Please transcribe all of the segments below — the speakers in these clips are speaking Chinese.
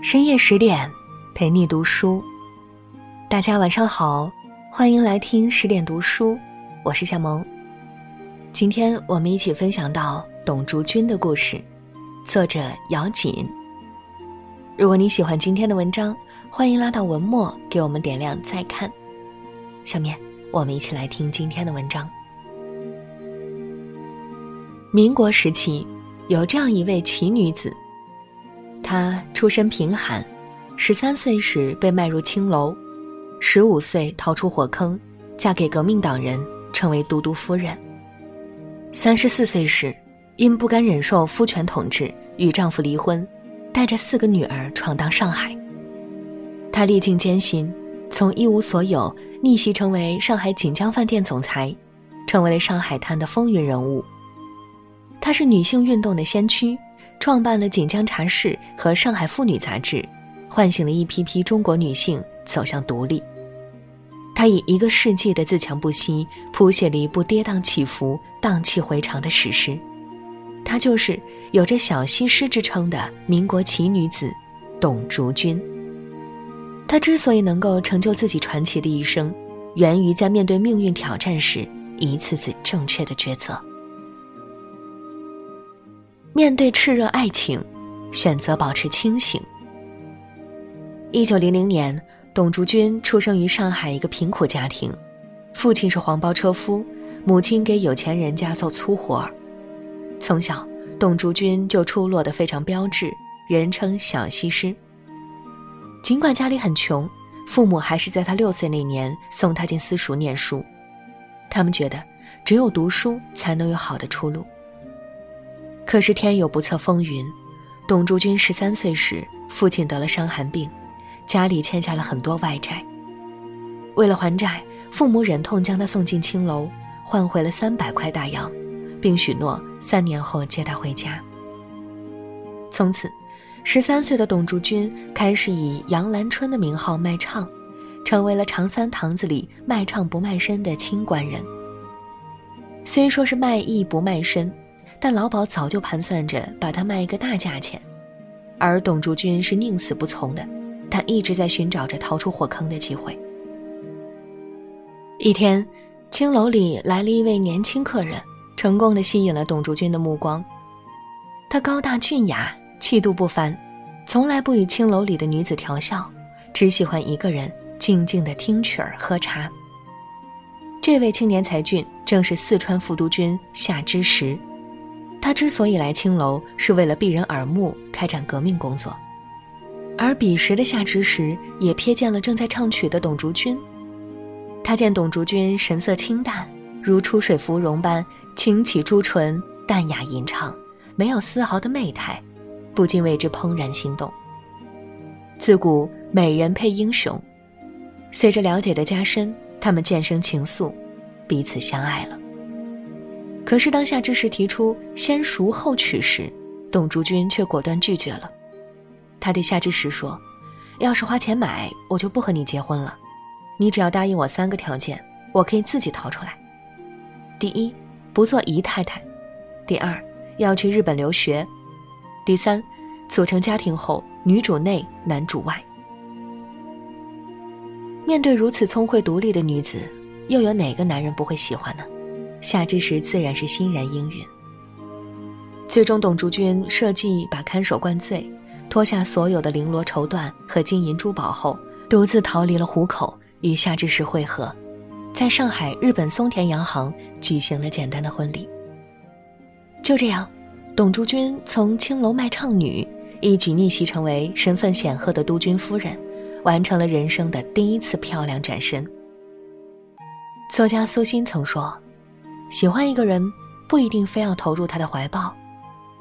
深夜十点，陪你读书。大家晚上好，欢迎来听十点读书，我是夏萌。今天我们一起分享到董竹君的故事，作者姚锦。如果你喜欢今天的文章，欢迎拉到文末给我们点亮再看。下面我们一起来听今天的文章。民国时期，有这样一位奇女子。她出身贫寒，十三岁时被卖入青楼，十五岁逃出火坑，嫁给革命党人，成为都督夫人。三十四岁时，因不甘忍受夫权统治，与丈夫离婚，带着四个女儿闯荡上海。她历尽艰辛，从一无所有逆袭成为上海锦江饭店总裁，成为了上海滩的风云人物。她是女性运动的先驱。创办了《锦江茶室》和《上海妇女》杂志，唤醒了一批批中国女性走向独立。她以一个世纪的自强不息，谱写了一部跌宕起伏、荡气回肠的史诗。她就是有着“小西施”之称的民国奇女子董竹君。她之所以能够成就自己传奇的一生，源于在面对命运挑战时一次次正确的抉择。面对炽热爱情，选择保持清醒。一九零零年，董竹君出生于上海一个贫苦家庭，父亲是黄包车夫，母亲给有钱人家做粗活儿。从小，董竹君就出落得非常标致，人称“小西施”。尽管家里很穷，父母还是在他六岁那年送他进私塾念书，他们觉得只有读书才能有好的出路。可是天有不测风云，董竹君十三岁时，父亲得了伤寒病，家里欠下了很多外债。为了还债，父母忍痛将他送进青楼，换回了三百块大洋，并许诺三年后接他回家。从此，十三岁的董竹君开始以杨兰春的名号卖唱，成为了长三堂子里卖唱不卖身的清官人。虽说是卖艺不卖身。但老鸨早就盘算着把他卖一个大价钱，而董竹君是宁死不从的，他一直在寻找着逃出火坑的机会。一天，青楼里来了一位年轻客人，成功的吸引了董竹君的目光。他高大俊雅，气度不凡，从来不与青楼里的女子调笑，只喜欢一个人静静的听曲儿喝茶。这位青年才俊正是四川副督军夏之时。他之所以来青楼，是为了避人耳目，开展革命工作。而彼时的夏之时也瞥见了正在唱曲的董竹君。他见董竹君神色清淡，如出水芙蓉般轻启朱唇，淡雅吟唱，没有丝毫的媚态，不禁为之怦然心动。自古美人配英雄，随着了解的加深，他们渐生情愫，彼此相爱了。可是当夏之时提出先赎后娶时，董竹君却果断拒绝了。他对夏之时说：“要是花钱买，我就不和你结婚了。你只要答应我三个条件，我可以自己逃出来。第一，不做姨太太；第二，要去日本留学；第三，组成家庭后女主内，男主外。”面对如此聪慧独立的女子，又有哪个男人不会喜欢呢？夏之时自然是欣然应允。最终，董竹君设计把看守灌醉，脱下所有的绫罗绸缎和金银珠宝后，独自逃离了虎口，与夏之时会合，在上海日本松田洋行举行了简单的婚礼。就这样，董竹君从青楼卖唱女一举逆袭成为身份显赫的督军夫人，完成了人生的第一次漂亮转身。作家苏欣曾说。喜欢一个人，不一定非要投入他的怀抱，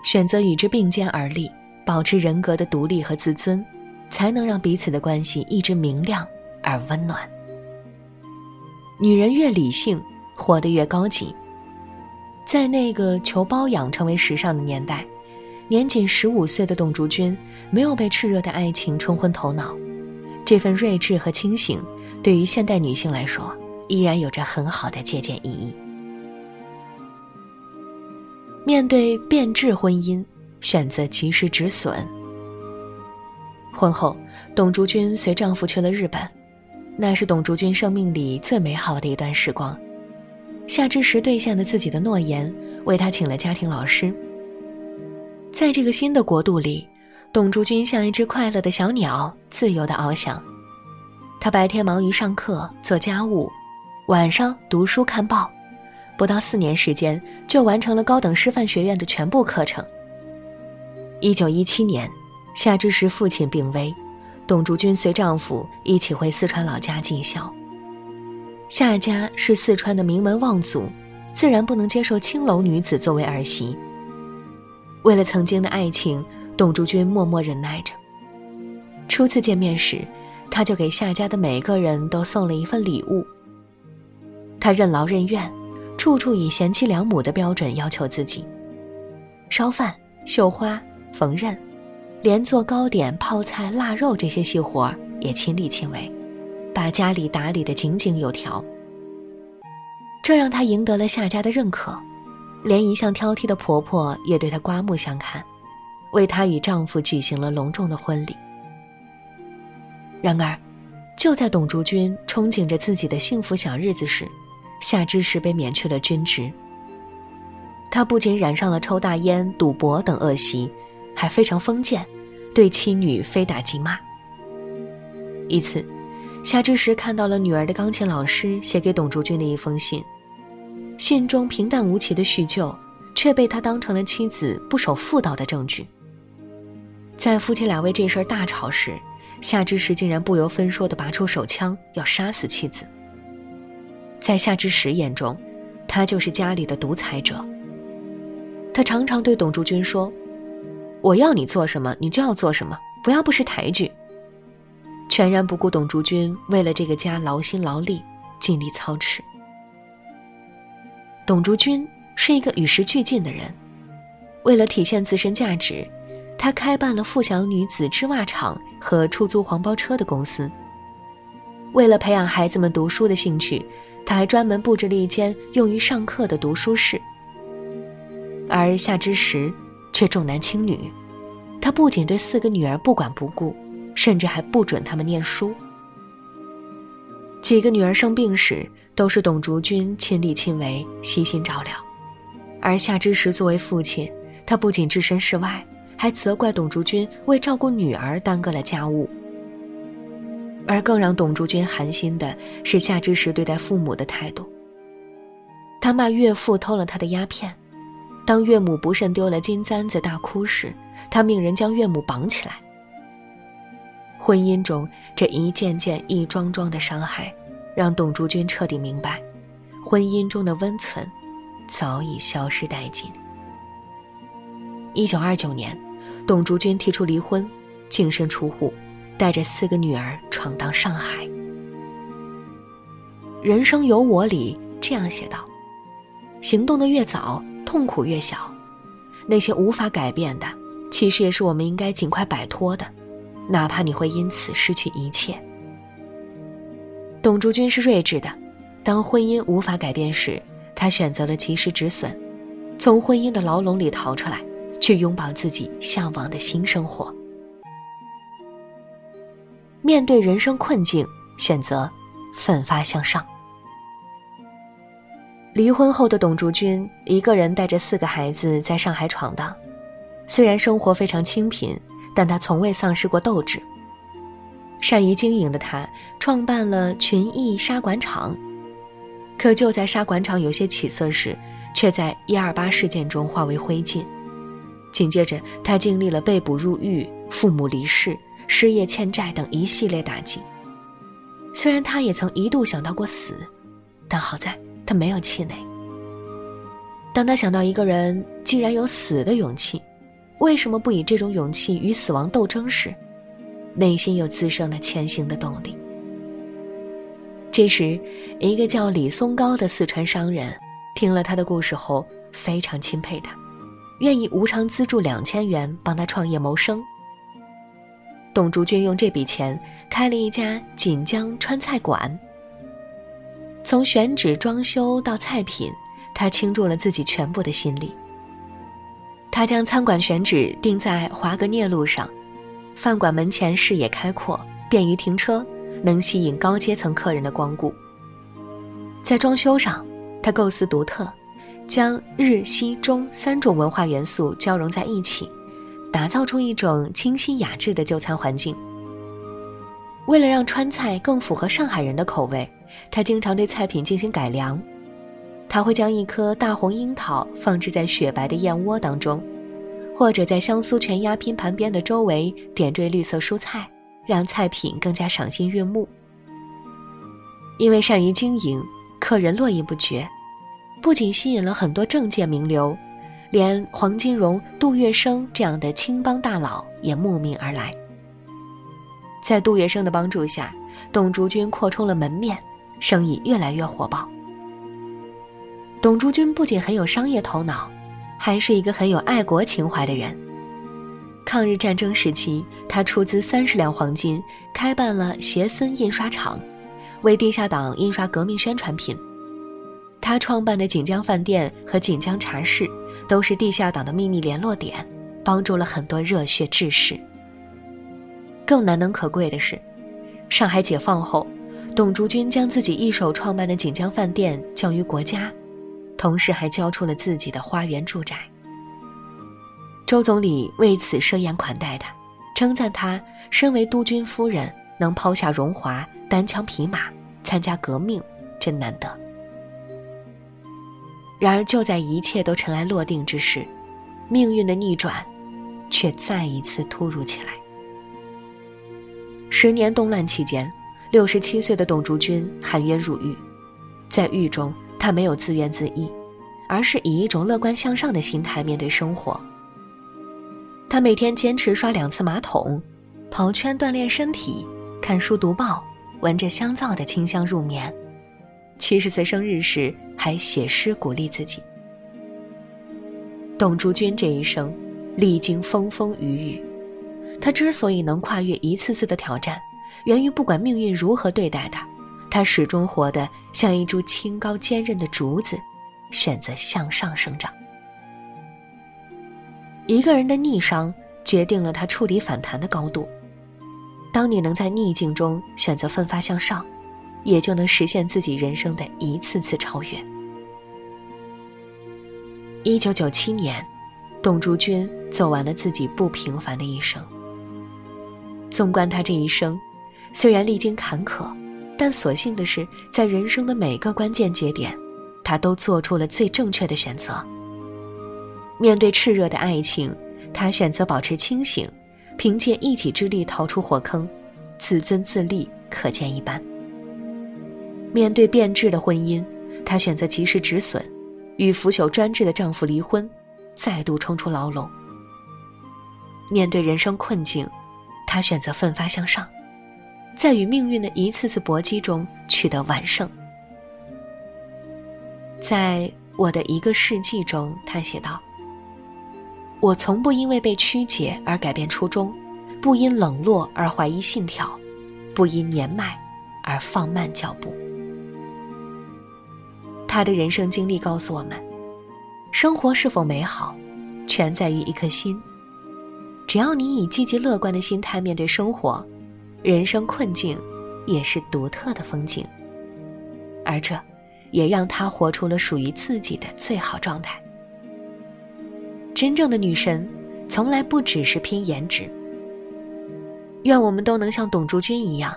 选择与之并肩而立，保持人格的独立和自尊，才能让彼此的关系一直明亮而温暖。女人越理性，活得越高级。在那个求包养成为时尚的年代，年仅十五岁的董竹君没有被炽热的爱情冲昏头脑，这份睿智和清醒，对于现代女性来说，依然有着很好的借鉴意义。面对变质婚姻，选择及时止损。婚后，董竹君随丈夫去了日本，那是董竹君生命里最美好的一段时光。夏之时兑现了自己的诺言，为他请了家庭老师。在这个新的国度里，董竹君像一只快乐的小鸟，自由的翱翔。他白天忙于上课做家务，晚上读书看报，不到四年时间就完成了高等师范学院的全部课程。一九一七年，夏之时父亲病危，董竹君随丈夫一起回四川老家尽孝。夏家是四川的名门望族，自然不能接受青楼女子作为儿媳。为了曾经的爱情，董竹君默默忍耐着。初次见面时。他就给夏家的每个人都送了一份礼物。他任劳任怨，处处以贤妻良母的标准要求自己。烧饭、绣花、缝纫，连做糕点、泡菜、腊肉这些细活也亲力亲为，把家里打理得井井有条。这让她赢得了夏家的认可，连一向挑剔的婆婆也对她刮目相看，为她与丈夫举行了隆重的婚礼。然而，就在董竹君憧憬着自己的幸福小日子时，夏之时被免去了军职。他不仅染上了抽大烟、赌博等恶习，还非常封建，对妻女非打即骂。一次，夏之时看到了女儿的钢琴老师写给董竹君的一封信，信中平淡无奇的叙旧，却被他当成了妻子不守妇道的证据。在夫妻俩为这事儿大吵时，夏之时竟然不由分说地拔出手枪，要杀死妻子。在夏之时眼中，他就是家里的独裁者。他常常对董竹君说：“我要你做什么，你就要做什么，不要不识抬举。”全然不顾董竹君为了这个家劳心劳力，尽力操持。董竹君是一个与时俱进的人，为了体现自身价值。他开办了富祥女子织袜厂和出租黄包车的公司。为了培养孩子们读书的兴趣，他还专门布置了一间用于上课的读书室。而夏之时却重男轻女，他不仅对四个女儿不管不顾，甚至还不准他们念书。几个女儿生病时，都是董竹君亲力亲为、悉心照料。而夏之时作为父亲，他不仅置身事外。还责怪董竹君为照顾女儿耽搁了家务，而更让董竹君寒心的是夏之时对待父母的态度。他骂岳父偷了他的鸦片，当岳母不慎丢了金簪子大哭时，他命人将岳母绑起来。婚姻中这一件件一桩桩的伤害，让董竹君彻底明白，婚姻中的温存早已消失殆尽。一九二九年。董竹君提出离婚，净身出户，带着四个女儿闯荡上海。人生有我里这样写道：行动的越早，痛苦越小。那些无法改变的，其实也是我们应该尽快摆脱的，哪怕你会因此失去一切。董竹君是睿智的，当婚姻无法改变时，她选择了及时止损，从婚姻的牢笼里逃出来。去拥抱自己向往的新生活。面对人生困境，选择奋发向上。离婚后的董竹君一个人带着四个孩子在上海闯荡，虽然生活非常清贫，但她从未丧失过斗志。善于经营的她创办了群益砂管厂，可就在沙管厂有些起色时，却在一二八事件中化为灰烬。紧接着，他经历了被捕入狱、父母离世、失业欠债等一系列打击。虽然他也曾一度想到过死，但好在他没有气馁。当他想到一个人既然有死的勇气，为什么不以这种勇气与死亡斗争时，内心又滋生了前行的动力。这时，一个叫李松高的四川商人听了他的故事后，非常钦佩他。愿意无偿资助两千元帮他创业谋生。董竹君用这笔钱开了一家锦江川菜馆。从选址、装修到菜品，他倾注了自己全部的心力。他将餐馆选址定在华格涅路上，饭馆门前视野开阔，便于停车，能吸引高阶层客人的光顾。在装修上，他构思独特，将日、西、中三种文化元素交融在一起，打造出一种清新雅致的就餐环境。为了让川菜更符合上海人的口味，他经常对菜品进行改良。他会将一颗大红樱桃放置在雪白的燕窝当中。或者在香酥全鸭拼盘边的周围点缀绿色蔬菜，让菜品更加赏心悦目。因为善于经营，客人络绎不绝，不仅吸引了很多政界名流，连黄金荣、杜月笙这样的青帮大佬也慕名而来。在杜月笙的帮助下，董竹君扩充了门面，生意越来越火爆。董竹君不仅很有商业头脑。还是一个很有爱国情怀的人。抗日战争时期，他出资三十两黄金，开办了协森印刷厂，为地下党印刷革命宣传品。他创办的锦江饭店和锦江茶室，都是地下党的秘密联络点，帮助了很多热血志士。更难能可贵的是，上海解放后，董竹君将自己一手创办的锦江饭店交于国家。同时还交出了自己的花园住宅。周总理为此设宴款待他，称赞他身为督军夫人能抛下荣华，单枪匹马参加革命，真难得。然而就在一切都尘埃落定之时，命运的逆转，却再一次突如其来。十年动乱期间，六十七岁的董竹君含冤入狱，在狱中。他没有自怨自艾，而是以一种乐观向上的心态面对生活。他每天坚持刷两次马桶，跑圈锻炼身体，看书读报，闻着香皂的清香入眠。七十岁生日时还写诗鼓励自己。董竹君这一生历经风风雨雨，他之所以能跨越一次次的挑战，源于不管命运如何对待他。他始终活得像一株清高坚韧的竹子，选择向上生长。一个人的逆商决定了他触底反弹的高度。当你能在逆境中选择奋发向上，也就能实现自己人生的一次次超越。一九九七年，董竹君走完了自己不平凡的一生。纵观他这一生，虽然历经坎坷。但所幸的是，在人生的每个关键节点，他都做出了最正确的选择。面对炽热的爱情，他选择保持清醒，凭借一己之力逃出火坑，自尊自立，可见一斑。面对变质的婚姻，她选择及时止损，与腐朽专制的丈夫离婚，再度冲出牢笼。面对人生困境，他选择奋发向上。在与命运的一次次搏击中取得完胜。在我的一个世纪中，他写道：“我从不因为被曲解而改变初衷，不因冷落而怀疑信条，不因年迈而放慢脚步。”他的人生经历告诉我们：生活是否美好，全在于一颗心。只要你以积极乐观的心态面对生活。人生困境，也是独特的风景，而这，也让她活出了属于自己的最好状态。真正的女神，从来不只是拼颜值。愿我们都能像董竹君一样，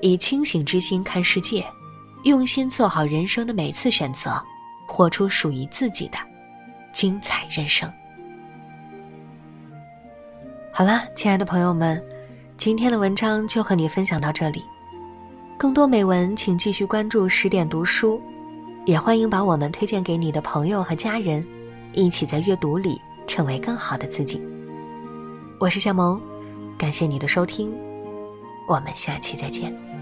以清醒之心看世界，用心做好人生的每次选择，活出属于自己的精彩人生。好啦，亲爱的朋友们。今天的文章就和你分享到这里，更多美文请继续关注十点读书，也欢迎把我们推荐给你的朋友和家人，一起在阅读里成为更好的自己。我是夏萌，感谢你的收听，我们下期再见。